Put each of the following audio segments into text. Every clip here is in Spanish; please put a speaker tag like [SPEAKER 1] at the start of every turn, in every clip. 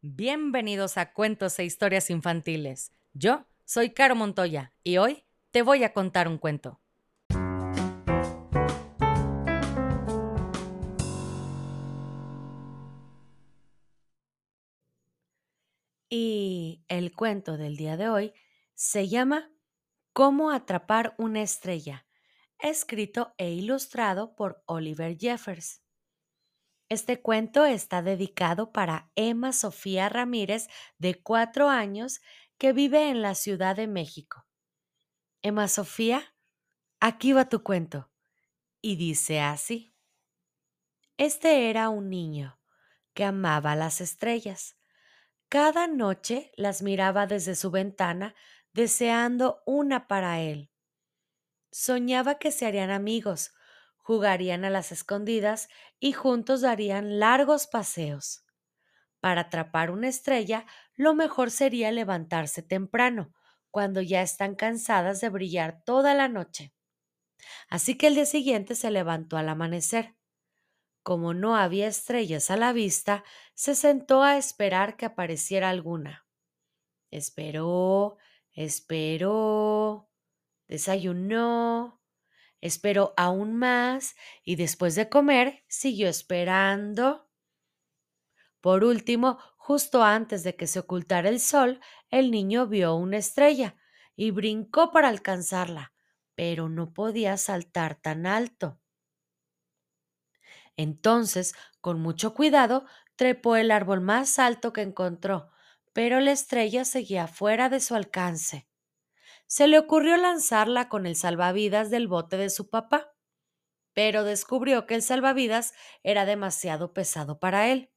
[SPEAKER 1] Bienvenidos a Cuentos e Historias Infantiles. Yo soy Caro Montoya y hoy te voy a contar un cuento. Y el cuento del día de hoy se llama Cómo atrapar una estrella, escrito e ilustrado por Oliver Jeffers. Este cuento está dedicado para Emma Sofía Ramírez, de cuatro años, que vive en la Ciudad de México. Emma Sofía, aquí va tu cuento. Y dice así. Este era un niño que amaba las estrellas. Cada noche las miraba desde su ventana deseando una para él. Soñaba que se harían amigos, jugarían a las escondidas y juntos darían largos paseos. Para atrapar una estrella, lo mejor sería levantarse temprano, cuando ya están cansadas de brillar toda la noche. Así que el día siguiente se levantó al amanecer. Como no había estrellas a la vista, se sentó a esperar que apareciera alguna. Esperó, esperó, desayunó, Esperó aún más y después de comer siguió esperando. Por último, justo antes de que se ocultara el sol, el niño vio una estrella y brincó para alcanzarla, pero no podía saltar tan alto. Entonces, con mucho cuidado, trepó el árbol más alto que encontró, pero la estrella seguía fuera de su alcance se le ocurrió lanzarla con el salvavidas del bote de su papá, pero descubrió que el salvavidas era demasiado pesado para él.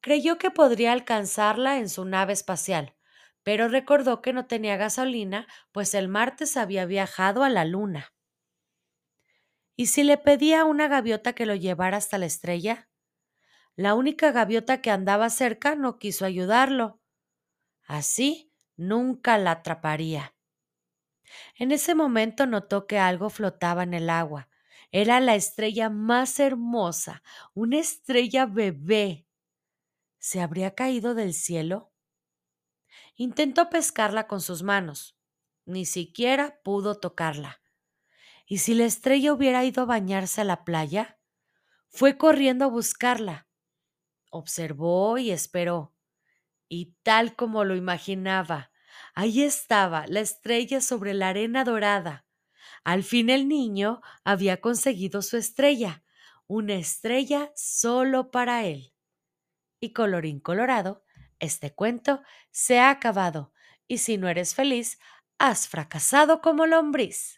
[SPEAKER 1] Creyó que podría alcanzarla en su nave espacial, pero recordó que no tenía gasolina, pues el martes había viajado a la luna. ¿Y si le pedía a una gaviota que lo llevara hasta la estrella? La única gaviota que andaba cerca no quiso ayudarlo. Así nunca la atraparía. En ese momento notó que algo flotaba en el agua. Era la estrella más hermosa, una estrella bebé. ¿Se habría caído del cielo? Intentó pescarla con sus manos. Ni siquiera pudo tocarla. ¿Y si la estrella hubiera ido a bañarse a la playa? Fue corriendo a buscarla. Observó y esperó y tal como lo imaginaba, ahí estaba la estrella sobre la arena dorada. Al fin el niño había conseguido su estrella, una estrella solo para él. Y colorín colorado, este cuento se ha acabado, y si no eres feliz, has fracasado como lombriz.